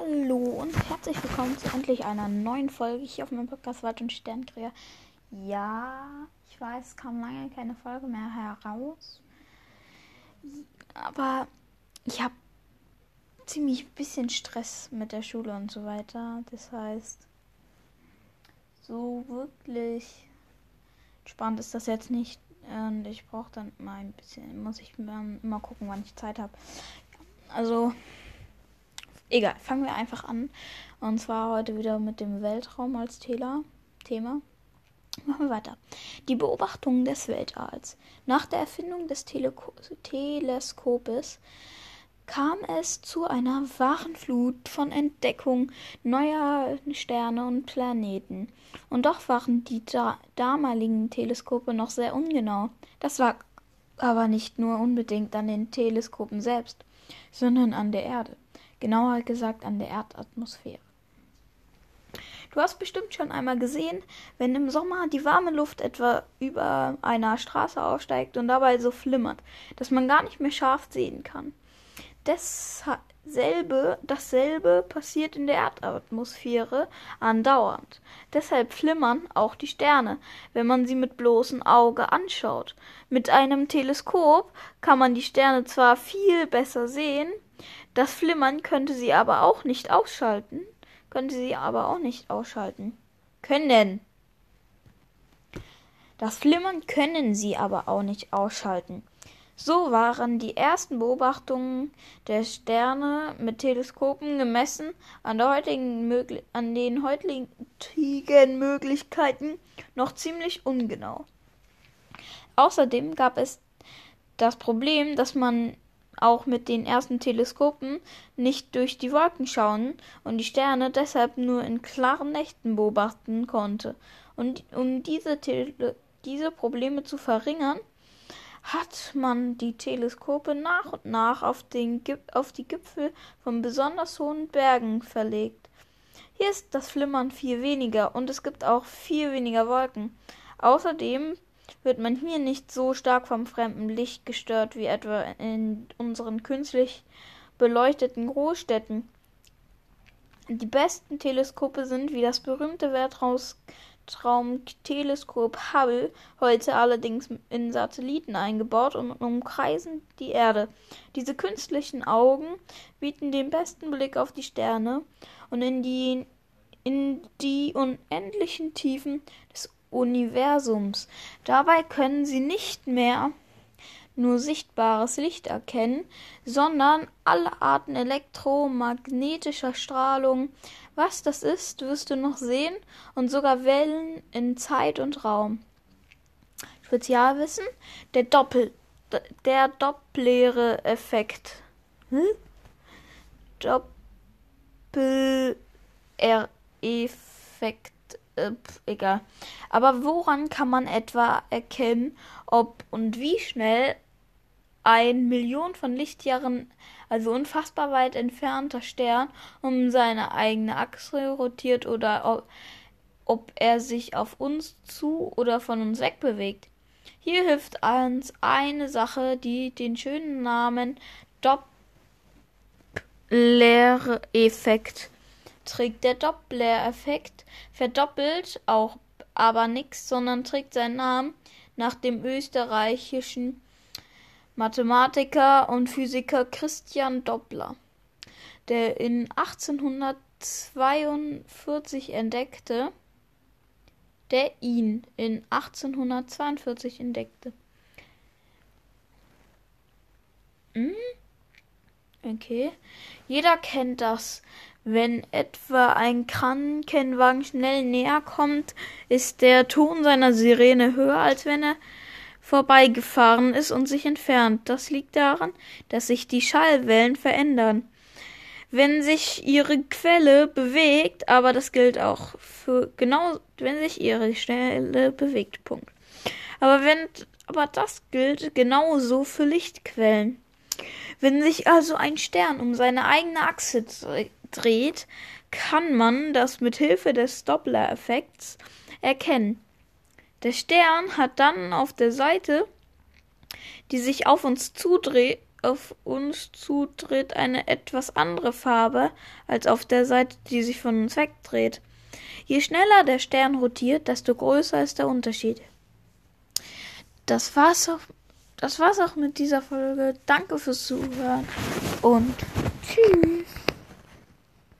Hallo und herzlich willkommen zu endlich einer neuen Folge hier auf meinem Podcast Wald und Sternkräher. Ja, ich weiß, kam lange keine Folge mehr heraus. Aber ich habe ziemlich bisschen Stress mit der Schule und so weiter. Das heißt, so wirklich spannend ist das jetzt nicht. Und ich brauche dann mal ein bisschen, muss ich immer gucken, wann ich Zeit habe. Also, Egal, fangen wir einfach an. Und zwar heute wieder mit dem Weltraum als Thema. Machen wir weiter. Die Beobachtung des Weltalls. Nach der Erfindung des Teleko Teleskopes kam es zu einer wahren Flut von Entdeckung neuer Sterne und Planeten. Und doch waren die da damaligen Teleskope noch sehr ungenau. Das lag aber nicht nur unbedingt an den Teleskopen selbst, sondern an der Erde genauer gesagt an der Erdatmosphäre. Du hast bestimmt schon einmal gesehen, wenn im Sommer die warme Luft etwa über einer Straße aufsteigt und dabei so flimmert, dass man gar nicht mehr scharf sehen kann. Dasselbe, dasselbe passiert in der Erdatmosphäre andauernd. Deshalb flimmern auch die Sterne, wenn man sie mit bloßem Auge anschaut. Mit einem Teleskop kann man die Sterne zwar viel besser sehen, das Flimmern könnte sie aber auch nicht ausschalten. Könnte sie aber auch nicht ausschalten. Können. Das Flimmern können sie aber auch nicht ausschalten. So waren die ersten Beobachtungen der Sterne mit Teleskopen gemessen an, an, den heutigen Möglichkeiten noch ziemlich ungenau. Außerdem gab es das Problem, dass man auch mit den ersten Teleskopen nicht durch die Wolken schauen und die Sterne deshalb nur in klaren Nächten beobachten konnte. Und um diese, Tele diese Probleme zu verringern, hat man die Teleskope nach und nach auf, auf die Gipfel von besonders hohen Bergen verlegt. Hier ist das Flimmern viel weniger und es gibt auch viel weniger Wolken. Außerdem wird man hier nicht so stark vom fremden Licht gestört wie etwa in unseren künstlich beleuchteten Großstädten. Die besten Teleskope sind wie das berühmte Weltraumteleskop Hubble, heute allerdings in Satelliten eingebaut und umkreisen die Erde. Diese künstlichen Augen bieten den besten Blick auf die Sterne und in die, in die unendlichen Tiefen des Universums. Dabei können sie nicht mehr nur sichtbares Licht erkennen, sondern alle Arten elektromagnetischer Strahlung. Was das ist, wirst du noch sehen und sogar Wellen in Zeit und Raum. Spezialwissen: der Doppel der Doppler-Effekt. Hm? Doppler-Effekt äh, egal. Aber woran kann man etwa erkennen, ob und wie schnell ein Million von Lichtjahren, also unfassbar weit entfernter Stern, um seine eigene Achse rotiert oder ob, ob er sich auf uns zu oder von uns wegbewegt? Hier hilft uns eine Sache, die den schönen Namen Doppler-Effekt trägt. Der Doppler-Effekt verdoppelt auch aber nichts, sondern trägt seinen Namen nach dem österreichischen Mathematiker und Physiker Christian Doppler, der in 1842 entdeckte, der ihn in 1842 entdeckte. Hm? Okay. Jeder kennt das. Wenn etwa ein Krankenwagen schnell näher kommt, ist der Ton seiner Sirene höher, als wenn er vorbeigefahren ist und sich entfernt. Das liegt daran, dass sich die Schallwellen verändern. Wenn sich ihre Quelle bewegt, aber das gilt auch für genau, wenn sich ihre Stelle bewegt. Punkt. Aber wenn, aber das gilt genauso für Lichtquellen. Wenn sich also ein Stern um seine eigene Achse dreht, kann man das mit Hilfe des Doppler-Effekts erkennen. Der Stern hat dann auf der Seite, die sich auf uns zudreht, auf uns zutritt, eine etwas andere Farbe als auf der Seite, die sich von uns wegdreht. Je schneller der Stern rotiert, desto größer ist der Unterschied. Das war's auch, das war's auch mit dieser Folge. Danke fürs Zuhören und tschüss.